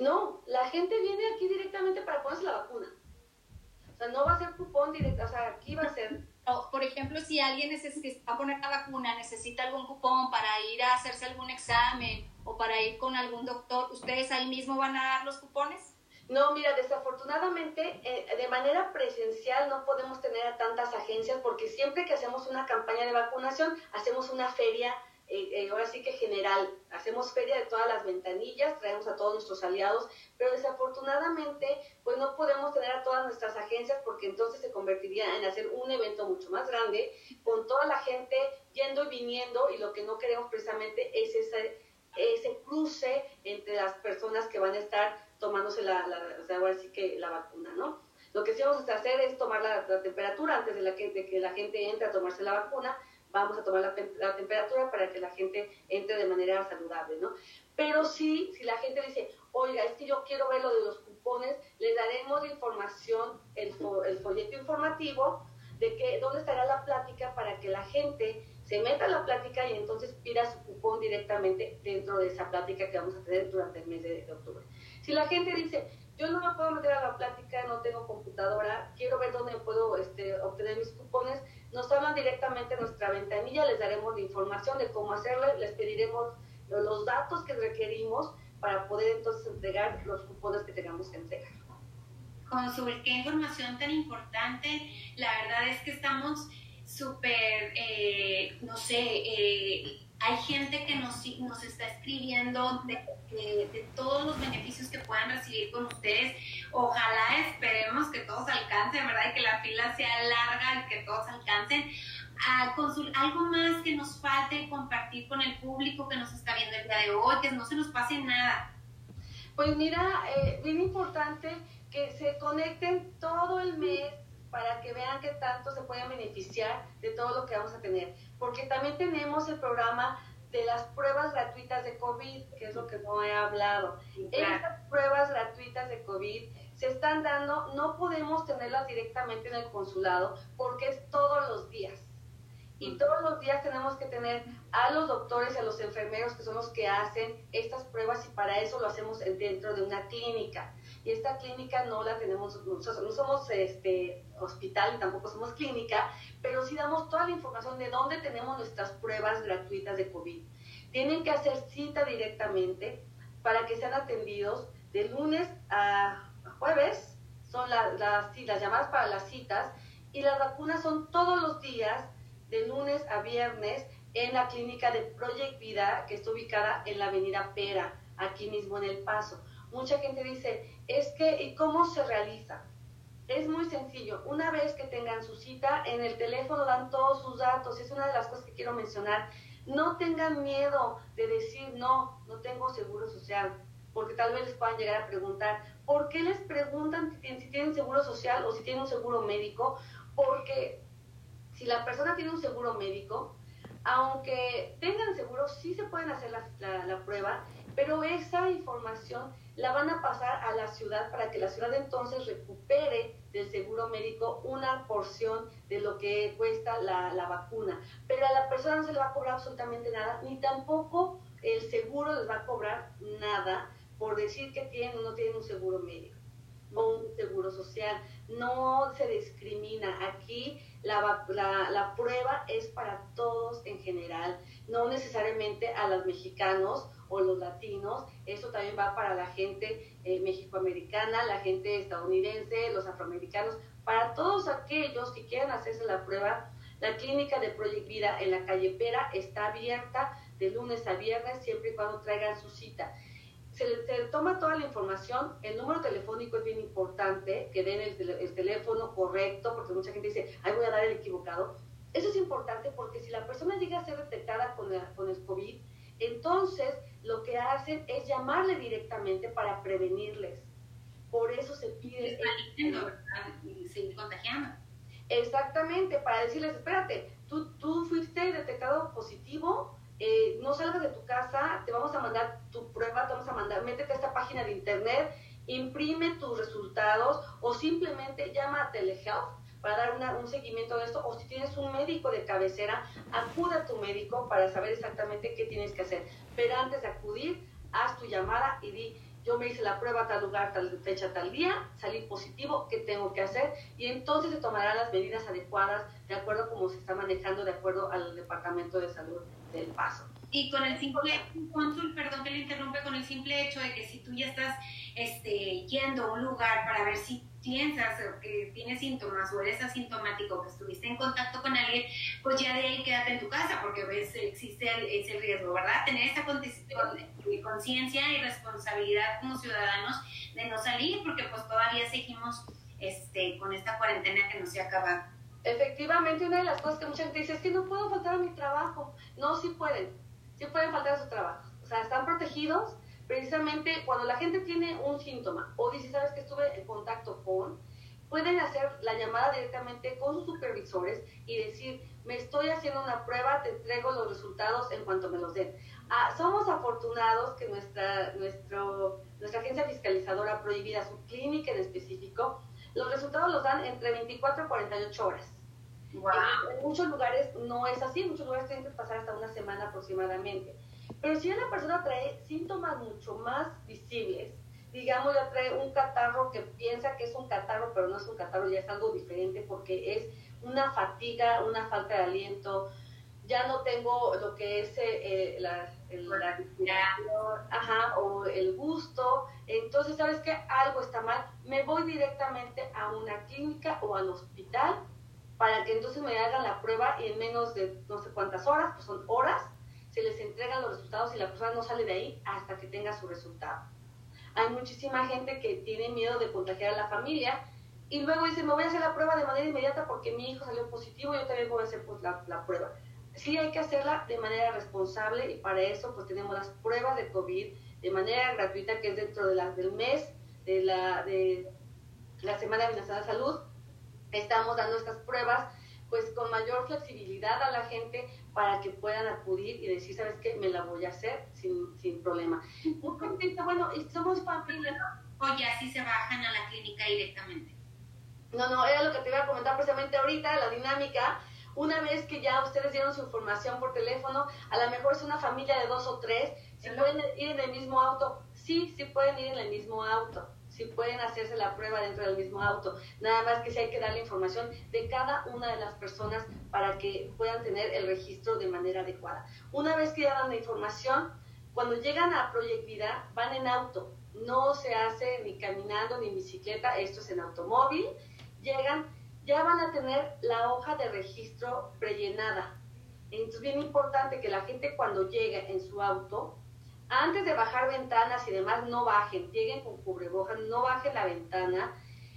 No, la gente viene aquí directamente para ponerse la vacuna. O sea, no va a ser cupón directo, o sea, aquí va a ser... por ejemplo, si alguien necesita a poner la vacuna, necesita algún cupón para ir a hacerse algún examen o para ir con algún doctor, ¿ustedes ahí mismo van a dar los cupones? No, mira, desafortunadamente eh, de manera presencial no podemos tener a tantas agencias porque siempre que hacemos una campaña de vacunación hacemos una feria eh, eh, ahora sí que general, hacemos feria de todas las ventanillas, traemos a todos nuestros aliados, pero desafortunadamente pues no podemos tener a todas nuestras agencias porque entonces se convertiría en hacer un evento mucho más grande con toda la gente yendo y viniendo y lo que no queremos precisamente es ese, ese cruce entre las personas que van a estar tomándose la, ahora sí que la vacuna, ¿no? Lo que sí vamos a hacer es tomar la, temperatura antes de, la de que la gente entre a tomarse la vacuna vamos a tomar la, temperatura para que la gente entre de manera saludable, ¿no? Pero sí, si la gente dice, oiga, es que yo quiero ver lo de los cupones, le daremos la información, el, el folleto informativo de que dónde estará la plática para que la gente se meta a la plática y entonces pida su cupón directamente dentro de esa plática que vamos a tener durante el mes de, de octubre. Si la gente dice, yo no me puedo meter a la plática, no tengo computadora, quiero ver dónde puedo este, obtener mis cupones, nos hablan directamente nuestra ventanilla, les daremos la información de cómo hacerlo, les pediremos los datos que requerimos para poder entonces entregar los cupones que tengamos que entregar. sobre qué información tan importante, la verdad es que estamos súper, eh, no sé, eh, hay gente que nos, nos está escribiendo de, todos los beneficios que puedan recibir con ustedes. Ojalá esperemos que todos alcancen, ¿verdad? Y que la fila sea larga y que todos alcancen. A algo más que nos falte compartir con el público que nos está viendo el día de hoy, que no se nos pase nada. Pues mira, eh, bien importante que se conecten todo el mes para que vean qué tanto se pueden beneficiar de todo lo que vamos a tener. Porque también tenemos el programa de las pruebas gratuitas de COVID, que es lo que no he hablado. Estas pruebas gratuitas de COVID se están dando, no podemos tenerlas directamente en el consulado porque es todos los días. Y todos los días tenemos que tener a los doctores y a los enfermeros que son los que hacen estas pruebas y para eso lo hacemos dentro de una clínica y esta clínica no la tenemos, nosotros no somos este hospital y tampoco somos clínica, pero sí damos toda la información de dónde tenemos nuestras pruebas gratuitas de COVID. Tienen que hacer cita directamente para que sean atendidos de lunes a jueves, son las, llamadas para las citas, y las vacunas son todos los días, de lunes a viernes, en la clínica de Project Vida, que está ubicada en la avenida Pera, aquí mismo en El Paso. Mucha gente dice, es que, ¿y cómo se realiza? Es muy sencillo. Una vez que tengan su cita, en el teléfono dan todos sus datos. Es una de las cosas que quiero mencionar. No tengan miedo de decir, no, no tengo seguro social, porque tal vez les puedan llegar a preguntar, ¿por qué les preguntan si tienen seguro social o si tienen un seguro médico? Porque si la persona tiene un seguro médico, aunque tengan seguro, sí se pueden hacer la, la prueba pero esa información la van a pasar a la ciudad para que la ciudad entonces recupere del seguro médico una porción de lo que cuesta la, la, vacuna. Pero a la persona no se le va a cobrar absolutamente nada, ni tampoco el seguro les va a cobrar nada por decir que tienen o no tienen un seguro médico o un seguro social. No se discrimina. Aquí la, la, la prueba es para todos en general, no necesariamente a los mexicanos o los latinos, eso también va para la gente eh, mexicoamericana, la gente estadounidense, los afroamericanos, para todos aquellos que quieran hacerse la prueba, la clínica de Project Vida en la calle Pera está abierta de lunes a viernes, siempre y cuando traigan su cita. Se le, toma toda la información, el número telefónico es bien importante, que den el, el teléfono correcto, porque mucha gente dice, ay, voy a dar el equivocado. Eso es importante porque si la persona llega a ser detectada con, con el COVID, entonces lo que hacen es llamarle directamente para prevenirles. Por eso se pide... seguir contagiando. Exactamente, para decirles, espérate, tú, tú fuiste detectado positivo, eh, no salgas de tu casa, te vamos a mandar tu prueba, te vamos a mandar, métete a esta página de internet, imprime tus resultados o simplemente llama a Telehealth para dar un seguimiento de esto, o si tienes un médico de cabecera, acude a tu médico para saber exactamente qué tienes que hacer. Pero antes de acudir, haz tu llamada y di, yo me hice la prueba a tal lugar, tal fecha, tal día, salí positivo, ¿qué tengo que hacer? Y entonces se tomarán las medidas adecuadas de acuerdo a cómo se está manejando, de acuerdo al Departamento de Salud del Paso. Y con el simple, perdón que le interrumpe, con el simple hecho de que si tú ya estás este, yendo a un lugar para ver si piensas que tienes síntomas o eres asintomático, que estuviste en contacto con alguien, pues ya de ahí quédate en tu casa porque ves, existe ese riesgo, ¿verdad? Tener esa conciencia y responsabilidad como ciudadanos de no salir porque pues todavía seguimos este, con esta cuarentena que no se acaba. Efectivamente, una de las cosas que mucha gente dice es que no puedo faltar a mi trabajo. No, sí pueden, sí pueden faltar a su trabajo. O sea, están protegidos, precisamente cuando la gente tiene un síntoma o dice, sabes que estuve en contacto con, pueden hacer la llamada directamente con sus supervisores y decir, me estoy haciendo una prueba, te entrego los resultados en cuanto me los den. Ah, somos afortunados que nuestra, nuestro, nuestra agencia fiscalizadora prohibida, su clínica en específico, los resultados los dan entre 24 y 48 horas. En, muchos lugares no es así, en muchos lugares tienen que pasar hasta una semana aproximadamente. Pero si una persona trae síntomas mucho más visibles, digamos, ya trae un catarro que piensa que es un catarro, pero no es un catarro, ya es algo diferente porque es una fatiga, una falta de aliento, ya no tengo lo que es eh, la, el, ajá, o el gusto, entonces, ¿sabes qué? Algo está mal, me voy directamente a una clínica o al hospital para que entonces me hagan la prueba y en menos de no sé cuántas horas, pues son horas, se les entregan los resultados y la persona no sale de ahí hasta que tenga su resultado. Hay muchísima gente que tiene miedo de contagiar a la familia y luego dice, me voy a hacer la prueba de manera inmediata porque mi hijo salió positivo, yo también voy a hacer pues, la, la, prueba. Sí hay que hacerla de manera responsable y para eso pues tenemos las pruebas de COVID de manera gratuita que es dentro de la, del mes de la, de la Semana de Nacional de Salud. Estamos dando estas pruebas pues con mayor flexibilidad a la gente para que puedan acudir y decir, ¿sabes qué? Me la voy a hacer sin, sin problema. Muy contenta, bueno, y somos familia. O ya sí se bajan a la clínica directamente. No, no, era lo que te iba a comentar precisamente ahorita, la dinámica. Una vez que ya ustedes dieron su información por teléfono, a lo mejor es una familia de dos o tres, si pueden ir en el mismo auto, sí, sí pueden ir en el mismo auto si pueden hacerse la prueba dentro del mismo auto. Nada más que si hay que dar la información de cada una de las personas para que puedan tener el registro de manera adecuada. Una vez que ya dan la información, cuando llegan a Project Vida, van en auto. No se hace ni caminando ni bicicleta, esto es en automóvil. Llegan, ya van a tener la hoja de registro prellenada. Entonces, bien importante que la gente cuando llegue en su auto antes de bajar ventanas y demás, no bajen, lleguen con cubrebocas, no bajen la ventana.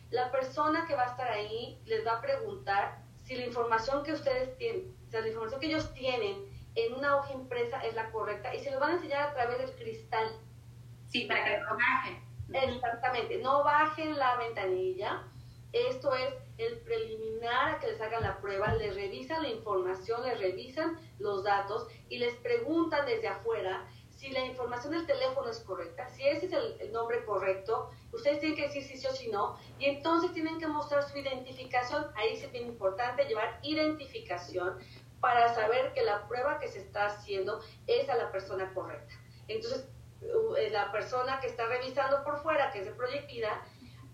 La persona que va a estar ahí les va a preguntar si la información que ustedes tienen, o sea, la información que ellos tienen en una hoja impresa es la correcta y se los van a enseñar a través del cristal. Sí, para que no bajen. Exactamente, no bajen la ventanilla. Esto es el preliminar a que les hagan la prueba, les revisan la información, les revisan los datos y les preguntan desde afuera si la información del teléfono es correcta, si ese es el, nombre correcto, ustedes tienen que decir si sí o si no, y entonces tienen que mostrar su identificación, ahí es bien importante llevar identificación para saber que la prueba que se está haciendo es a la persona correcta. Entonces, eh, la persona que está revisando por fuera, que es de Proyectida,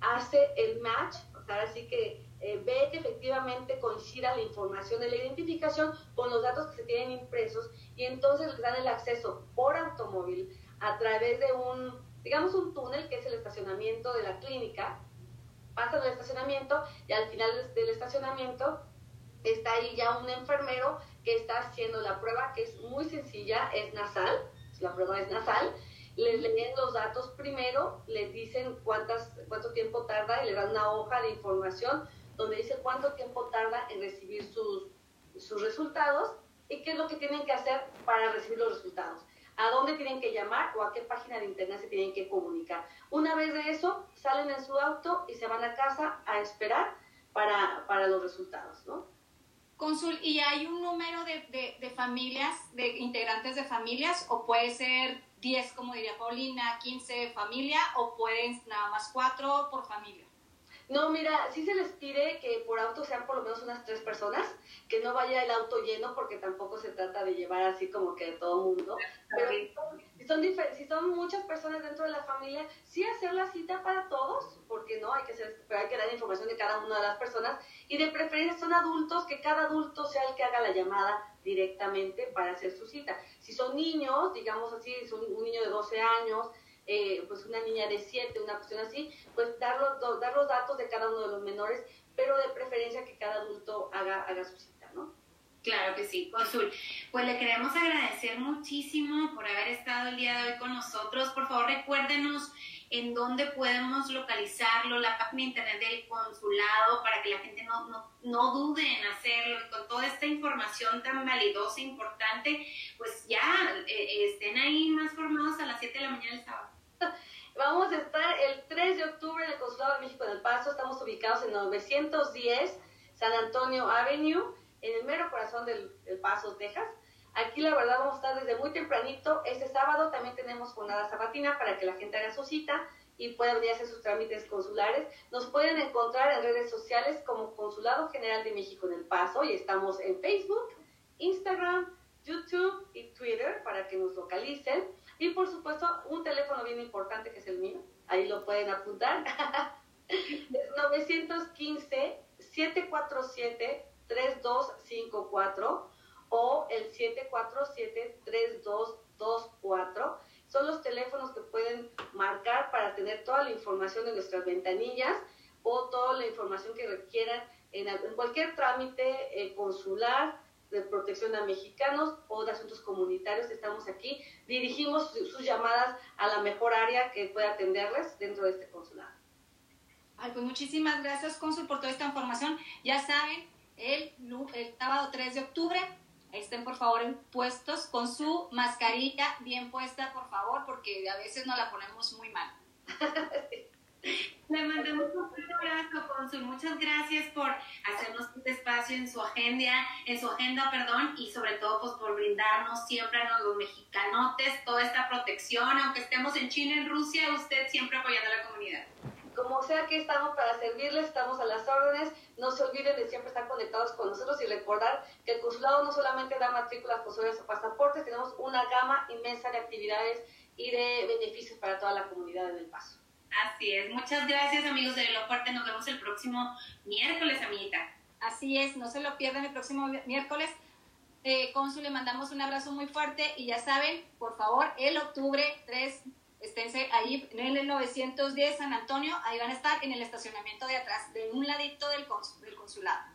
hace el match, sea, así que eh, ve que efectivamente coincida la información de la identificación con los datos que se tienen impresos y entonces les dan el acceso por automóvil a través de un, digamos, un túnel que es el estacionamiento de la clínica. Pasan el estacionamiento y al final del estacionamiento está ahí ya un enfermero que está haciendo la prueba que es muy sencilla, es nasal, la prueba es nasal les leen los datos primero, les dicen cuántas, cuánto tiempo tarda y le dan una hoja de información donde dice cuánto tiempo tarda en recibir sus, sus resultados y qué es lo que tienen que hacer para recibir los resultados. A dónde tienen que llamar o a qué página de internet se tienen que comunicar. Una vez de eso, salen en su auto y se van a casa a esperar para, para los resultados, ¿no? Consul, ¿y hay un número de, de, de familias, de integrantes de familias, o puede ser 10, como diría Paulina, 15 familia o pueden nada más 4 por familia? No, mira, sí se les pide que por auto sean por lo menos unas tres personas, que no vaya el auto lleno porque tampoco se trata de llevar así como que todo mundo. Pero si son, si son muchas personas dentro de la familia, sí hacer la cita para todos, porque no, hay que, hacer, pero hay que dar información de cada una de las personas y de preferencia son adultos, que cada adulto sea el que haga la llamada directamente para hacer su cita. Si son niños, digamos así, son un niño de 12 años, eh, pues una niña de 7, una cuestión así, pues dar los, dar los datos de cada uno de los menores, pero de preferencia que cada adulto haga, haga su cita, ¿no? Claro que sí, Consul. Pues le queremos agradecer muchísimo por haber estado el día de hoy con nosotros. Por favor, recuérdenos en dónde podemos localizarlo, la página internet del consulado, para que la gente no, no, no dude en hacerlo. Y con toda esta información tan validosa e importante, pues ya eh, estén ahí más formados a las 7 de la mañana del sábado. Vamos a estar el 3 de octubre en el Consulado de México en El Paso. Estamos ubicados en 910 San Antonio Avenue, en el mero corazón del, Paso, Texas. Aquí la verdad vamos a estar desde muy tempranito. Este sábado también tenemos jornada sabatina para que la gente haga su cita y pueda venir a hacer sus trámites consulares. Nos pueden encontrar en redes sociales como Consulado General de México en El Paso y estamos en Facebook, Instagram, YouTube y Twitter para que nos localicen. Y por supuesto, un teléfono bien importante que es el mío. Ahí lo pueden apuntar. es 915 747 3254 o el 747-3224. Son los teléfonos que pueden marcar para tener toda la información de nuestras ventanillas o toda la información que requieran en, cualquier trámite eh, consular de protección a mexicanos o de asuntos comunitarios. Estamos aquí. Dirigimos sus llamadas a la mejor área que pueda atenderles dentro de este consulado. Ay, pues muchísimas gracias, Consul, por toda esta información. Ya saben, el, el sábado 3 de octubre estén por favor en puestos con su mascarilla bien puesta, por favor, porque a veces no la ponemos muy mal. Le mandamos un abrazo, Consul. Muchas gracias por hacernos este espacio en su agenda, en su agenda, perdón, y sobre todo pues por brindarnos siempre a los mexicanotes toda esta protección, aunque estemos en China, en Rusia, usted siempre apoyando a la comunidad. Como sea que estamos para servirles, estamos a las órdenes. No se olviden de siempre estar conectados con nosotros y recordar que el consulado no solamente da matrículas, posores o pasaportes, tenemos una gama inmensa de actividades y de beneficios para toda la comunidad en El Paso. Así es. Muchas gracias, amigos de Lo Fuerte. Nos vemos el próximo miércoles, amiguita. Así es. No se lo pierdan el próximo miércoles. Eh, Consul, le mandamos un abrazo muy fuerte y ya saben, por favor, el octubre 3 esténse ahí en el 910 San Antonio, ahí van a estar en el estacionamiento de atrás, de un ladito del, del consulado.